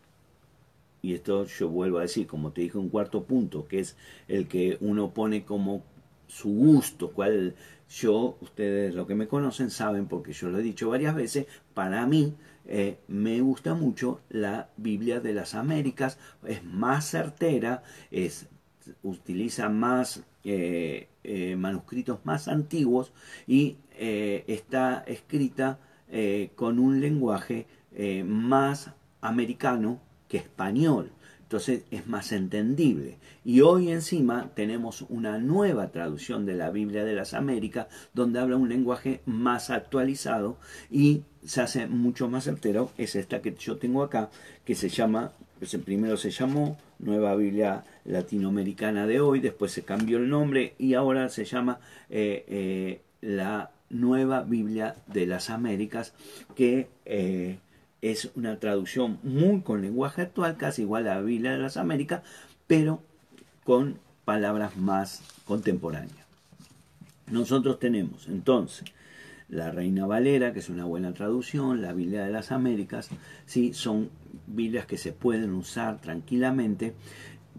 y esto yo vuelvo a decir, como te dije, un cuarto punto, que es el que uno pone como su gusto, cual yo, ustedes lo que me conocen saben, porque yo lo he dicho varias veces, para mí eh, me gusta mucho la Biblia de las Américas, es más certera, es, utiliza más eh, eh, manuscritos más antiguos y eh, está escrita con un lenguaje más americano que español. Entonces es más entendible. Y hoy encima tenemos una nueva traducción de la Biblia de las Américas donde habla un lenguaje más actualizado y se hace mucho más certero. Es esta que yo tengo acá, que se llama, pues primero se llamó Nueva Biblia Latinoamericana de hoy, después se cambió el nombre y ahora se llama eh, eh, la Nueva Biblia de las Américas, que eh, es una traducción muy con lenguaje actual, casi igual a la Biblia de las Américas, pero con palabras más contemporáneas. Nosotros tenemos entonces la Reina Valera, que es una buena traducción, la Biblia de las Américas, ¿sí? son Biblias que se pueden usar tranquilamente,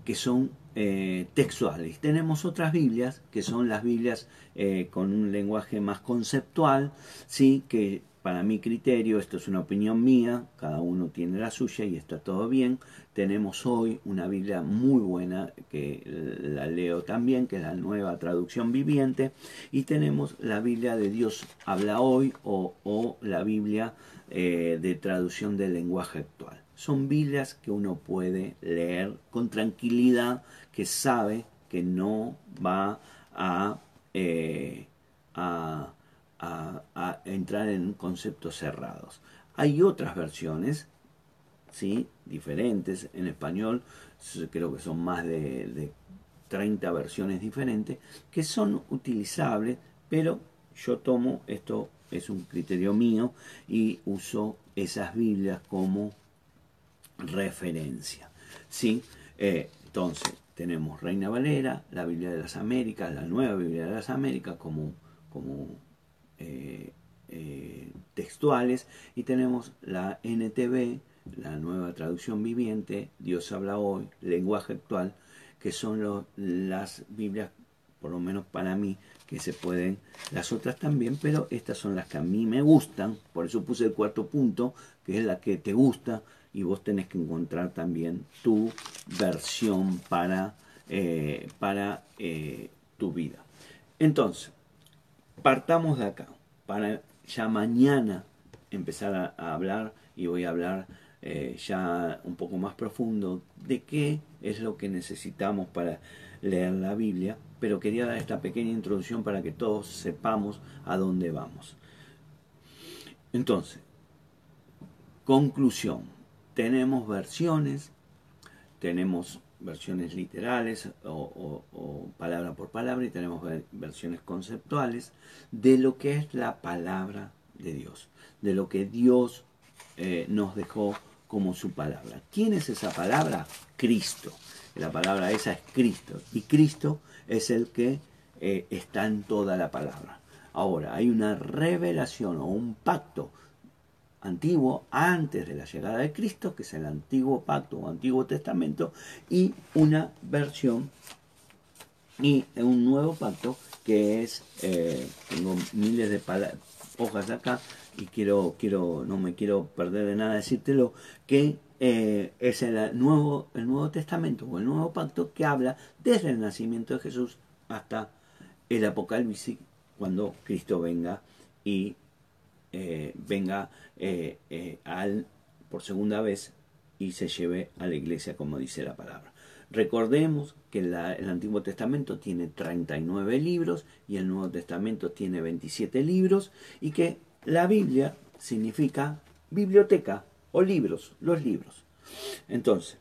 que son eh, textuales. Tenemos otras Biblias, que son las Biblias eh, con un lenguaje más conceptual, ¿sí? que para mi criterio, esto es una opinión mía, cada uno tiene la suya y está todo bien. Tenemos hoy una Biblia muy buena que la leo también, que es la nueva traducción viviente, y tenemos la Biblia de Dios habla hoy o, la Biblia eh, de traducción del lenguaje actual. Son Biblias que uno puede leer con tranquilidad, que sabe que no va a, eh, entrar en conceptos cerrados. Hay otras versiones, ¿sí? diferentes, en español creo que son más de, de 30 versiones diferentes, que son utilizables, pero yo tomo, esto es un criterio mío, y uso esas Biblias como referencia. ¿sí? Eh, entonces, tenemos Reina Valera, la Biblia de las Américas, la nueva Biblia de las Américas como, como eh, eh, textuales y tenemos la NTV, la nueva traducción viviente, Dios habla hoy, lenguaje actual, que son las Biblias, por lo menos para mí, que se pueden, las otras también, pero estas son las que a mí me gustan, por eso puse el cuarto punto, que es la que te gusta, y vos tenés que encontrar también tu versión para, eh, para tu vida. Entonces, partamos de acá, para ya mañana empezar a, hablar y voy a hablar eh, ya un poco más profundo de qué es lo que necesitamos para leer la Biblia, pero quería dar esta pequeña introducción para que todos sepamos a dónde vamos. Entonces, conclusión, tenemos versiones, tenemos versiones literales o, palabra por palabra y tenemos versiones conceptuales de lo que es la palabra de Dios, de lo que Dios eh, nos dejó como su palabra. ¿Quién es esa palabra? Cristo. La palabra esa es Cristo y Cristo es el que eh, está en toda la palabra. Ahora, hay una revelación o un pacto antiguo antes de la llegada de Cristo, que es el antiguo pacto o antiguo testamento, y una versión y un nuevo pacto que es, eh, tengo miles de hojas acá y quiero, quiero, no me quiero perder de nada decírtelo, que eh, es el nuevo, el Nuevo Testamento o el Nuevo Pacto que habla desde el nacimiento de Jesús hasta el Apocalipsis, cuando Cristo venga y eh, venga eh, al, por segunda vez y se lleve a la iglesia, como dice la palabra. Recordemos que el Antiguo Testamento tiene 39 libros y el Nuevo Testamento tiene 27 libros y que la Biblia significa biblioteca o libros, los libros. Entonces,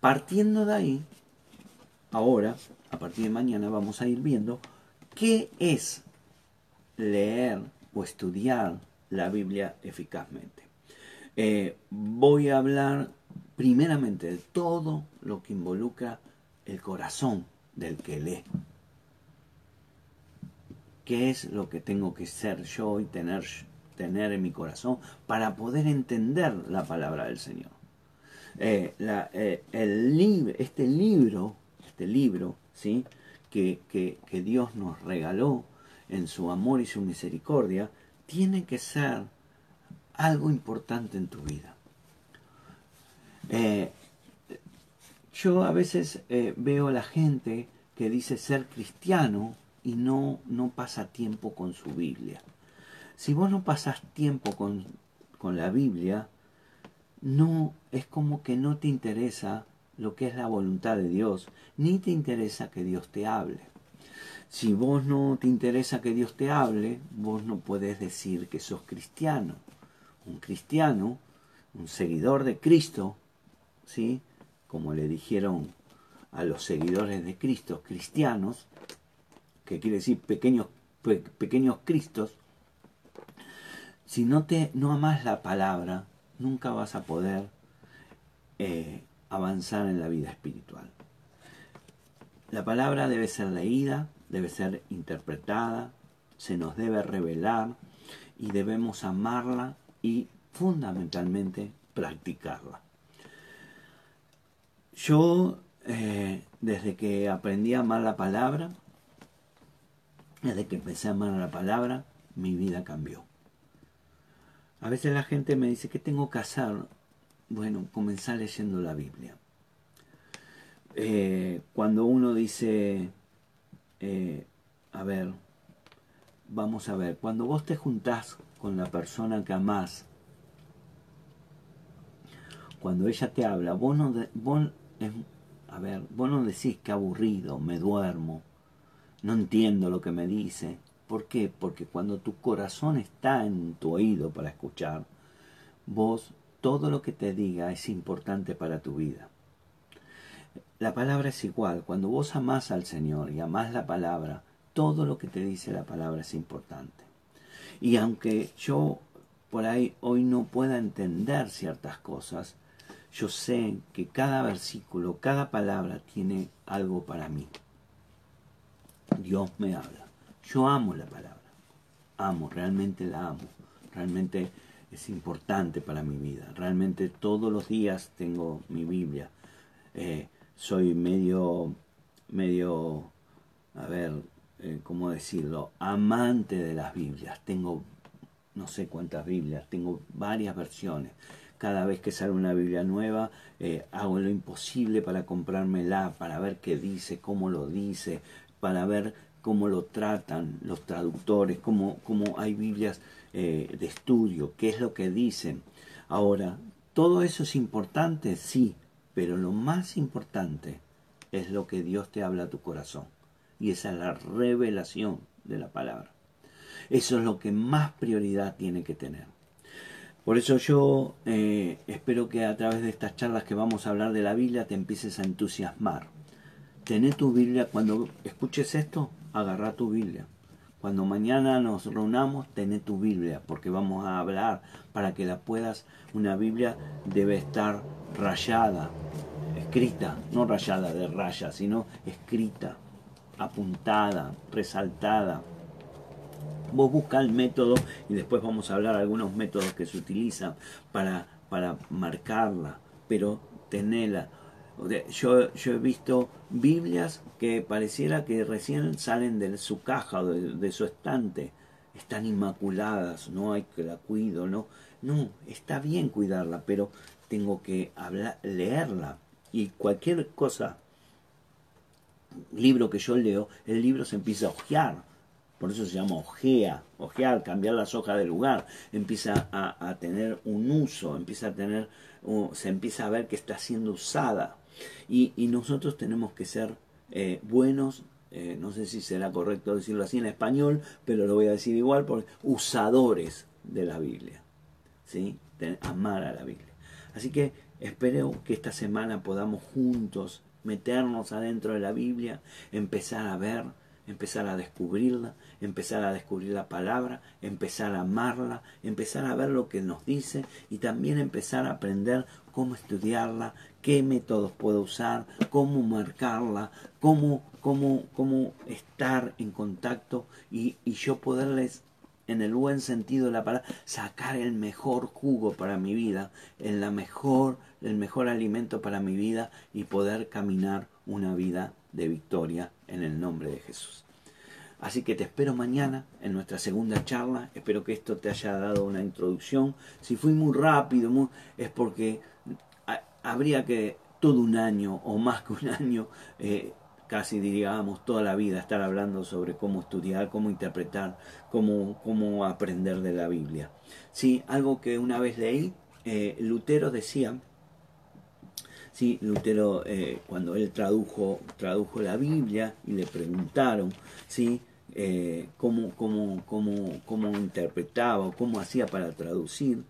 partiendo de ahí, ahora, a partir de mañana, vamos a ir viendo qué es leer o estudiar la Biblia eficazmente. Eh, voy a hablar primeramente de todo lo que involucra el corazón del que lee. ¿Qué es lo que tengo que ser yo y tener tener en mi corazón para poder entender la palabra del Señor. Eh, eh, este libro, este libro, ¿sí? Que, que, Dios nos regaló en su amor y su misericordia, tiene que ser algo importante en tu vida. Eh, yo a veces veo a la gente que dice ser cristiano y no, no pasa tiempo con su Biblia. Si vos no pasas tiempo con, con la Biblia, no es como que no te interesa lo que es la voluntad de Dios, ni te interesa que Dios te hable. Si vos no te interesa que Dios te hable, vos no puedes decir que sos cristiano. Un cristiano, un seguidor de Cristo, ¿sí? Como le dijeron a los seguidores de Cristo, cristianos, que quiere decir pequeños, pequeños cristos, si no te no amas la palabra, nunca vas a poder eh, avanzar en la vida espiritual. La palabra debe ser leída, debe ser interpretada, se nos debe revelar y debemos amarla y fundamentalmente practicarla. Yo, eh, desde que aprendí a amar la palabra, desde que empecé a amar la palabra, mi vida cambió. A veces la gente me dice, ¿qué tengo que hacer? Bueno, comenzar leyendo la Biblia. Eh, cuando uno dice, eh, a ver, vamos a ver, cuando vos te juntás con la persona que amás, cuando ella te habla, vos no, a ver, vos no decís que aburrido, me duermo, no entiendo lo que me dice. ¿Por qué? Porque cuando tu corazón está en tu oído para escuchar, vos todo lo que te diga es importante para tu vida. La palabra es igual. Cuando vos amás al Señor y amás la palabra, todo lo que te dice la palabra es importante. Y aunque yo por ahí hoy no pueda entender ciertas cosas, yo sé que cada versículo, cada palabra tiene algo para mí. Dios me habla. Yo amo la palabra, amo, realmente la amo, realmente es importante para mi vida, realmente todos los días tengo mi Biblia, eh, soy medio, medio, a ver, eh, ¿cómo decirlo? Amante de las Biblias, tengo no sé cuántas Biblias, tengo varias versiones. Cada vez que sale una Biblia nueva, eh, hago lo imposible para comprármela, para ver qué dice, cómo lo dice, para ver cómo lo tratan los traductores, cómo, cómo hay Biblias eh, de estudio, qué es lo que dicen. Ahora, todo eso es importante, sí, pero lo más importante es lo que Dios te habla a tu corazón. Y esa es la revelación de la palabra. Eso es lo que más prioridad tiene que tener. Por eso yo eh, espero que a través de estas charlas que vamos a hablar de la Biblia te empieces a entusiasmar. Tené tu Biblia cuando escuches esto, agarra tu Biblia. Cuando mañana nos reunamos, tené tu Biblia, porque vamos a hablar para que la puedas. Una Biblia debe estar rayada, escrita, no rayada de raya, sino escrita, apuntada, resaltada. Vos busca el método y después vamos a hablar de algunos métodos que se utilizan para, para marcarla, pero tenela. Yo, yo he visto Biblias que pareciera que recién salen de su caja o de, su estante. Están inmaculadas, no hay que la cuido, no. No, está bien cuidarla, pero tengo que hablar, leerla. Y cualquier cosa, libro que yo leo, el libro se empieza a ojear por eso se llama ojea, ojear, cambiar las hojas de lugar, empieza a, tener un uso, empieza a tener, se empieza a ver que está siendo usada. Y, nosotros tenemos que ser eh, buenos, eh, no sé si será correcto decirlo así en español, pero lo voy a decir igual, porque usadores de la Biblia, ¿sí? amar a la Biblia. Así que espero que esta semana podamos juntos meternos adentro de la Biblia, empezar a ver empezar a descubrirla, empezar a descubrir la palabra, empezar a amarla, empezar a ver lo que nos dice y también empezar a aprender cómo estudiarla, qué métodos puedo usar, cómo marcarla, cómo, cómo, cómo estar en contacto y, y yo poderles en el buen sentido de la palabra, sacar el mejor jugo para mi vida, en la mejor, el mejor alimento para mi vida y poder caminar una vida de victoria en el nombre de Jesús. Así que te espero mañana en nuestra segunda charla. Espero que esto te haya dado una introducción. Si fui muy rápido, es porque habría que todo un año o más que un año, eh, casi diríamos toda la vida, estar hablando sobre cómo estudiar, cómo interpretar, cómo, cómo aprender de la Biblia. Sí, algo que una vez leí, eh, Lutero decía Sí, Lutero, eh, cuando él tradujo, tradujo la Biblia y le preguntaron ¿sí? Eh, cómo, cómo, cómo, cómo, interpretaba o cómo hacía para traducir,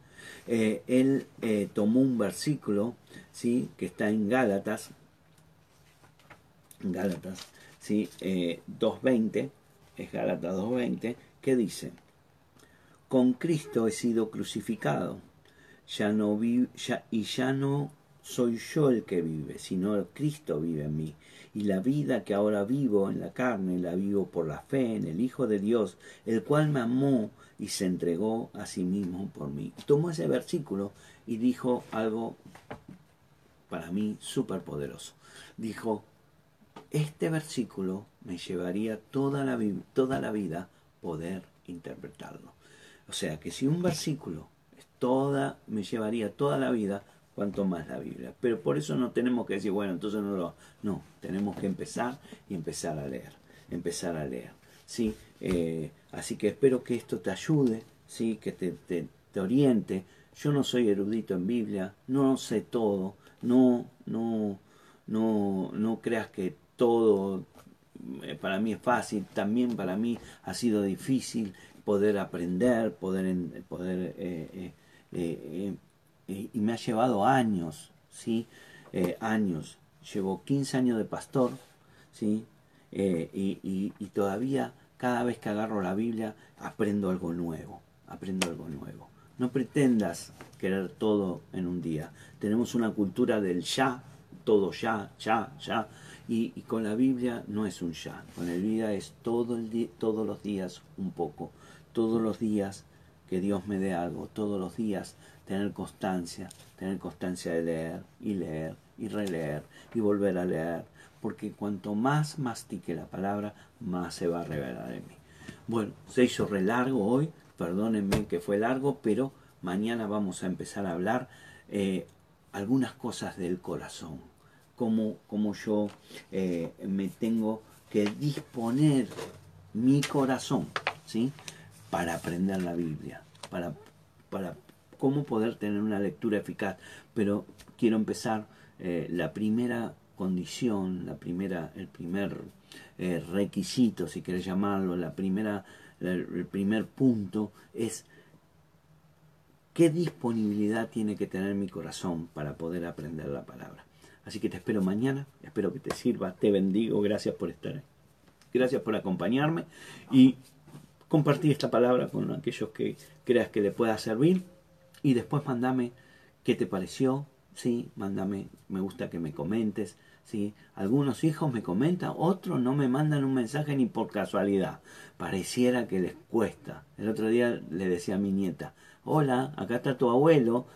eh, él tomó un versículo ¿sí? que está en Gálatas, Gálatas ¿sí? 2.20, es Gálatas 2.20, que dice, con Cristo he sido crucificado, ya no vi, ya, y ya no soy yo el que vive, sino Cristo vive en mí. Y la vida que ahora vivo en la carne, la vivo por la fe en el Hijo de Dios, el cual me amó y se entregó a sí mismo por mí. Tomó ese versículo y dijo algo para mí súper poderoso. Dijo, este versículo me llevaría toda la, vida poder interpretarlo. O sea que si un versículo toda, me llevaría toda la vida cuanto más la Biblia. Pero por eso no tenemos que decir, bueno, entonces no lo... No, tenemos que empezar y empezar a leer, empezar a leer. ¿sí? Eh, así que espero que esto te ayude, ¿sí? que te, te, oriente. Yo no soy erudito en Biblia, no sé todo, no, no, no, no creas que todo eh, para mí es fácil, también para mí ha sido difícil poder aprender, poder, poder eh, y me ha llevado años, ¿sí? Eh, años. Llevo 15 años de pastor, ¿sí? Eh, y, todavía cada vez que agarro la Biblia aprendo algo nuevo, aprendo algo nuevo. No pretendas querer todo en un día. Tenemos una cultura del ya, todo ya, ya, ya. Y, con la Biblia no es un ya. Con la Biblia es todo el todos los días un poco. Todos los días que Dios me dé algo. Todos los días tener constancia, tener constancia de leer y leer y releer y volver a leer, porque cuanto más mastique la palabra, más se va a revelar en mí. Bueno, se hizo re largo hoy, perdónenme que fue largo, pero mañana vamos a empezar a hablar eh, algunas cosas del corazón, cómo, yo eh, me tengo que disponer mi corazón, ¿sí? Para aprender la Biblia, para, para cómo poder tener una lectura eficaz. Pero quiero empezar eh, la primera condición, la primera, el primer eh, requisito, si quieres llamarlo, la primera, el primer punto es qué disponibilidad tiene que tener mi corazón para poder aprender la palabra. Así que te espero mañana, espero que te sirva, te bendigo, gracias por estar, gracias por acompañarme y compartir esta palabra con aquellos que creas que le pueda servir y después mandame qué te pareció, sí, mándame, me gusta que me comentes, sí. Algunos hijos me comentan, otros no me mandan un mensaje ni por casualidad. Pareciera que les cuesta. El otro día le decía a mi nieta, hola, acá está tu abuelo.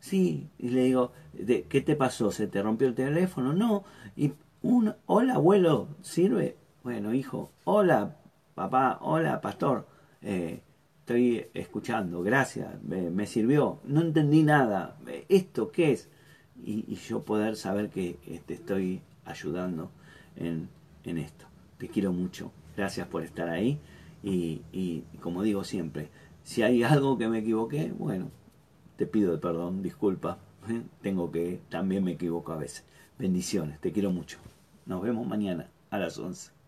Sí, y le digo, ¿de, ¿qué te pasó? ¿Se te rompió el teléfono? No. Y un, hola abuelo, ¿sirve? Bueno, hijo, hola papá, hola pastor. Eh, estoy escuchando, gracias, me, sirvió, no entendí nada, ¿esto qué es? Y, yo poder saber que te este, estoy ayudando en, esto. Te quiero mucho, gracias por estar ahí y, y como digo siempre, si hay algo que me equivoqué, bueno, te pido perdón, disculpa, ¿eh? tengo que, también me equivoco a veces. Bendiciones, te quiero mucho. Nos vemos mañana a las 11.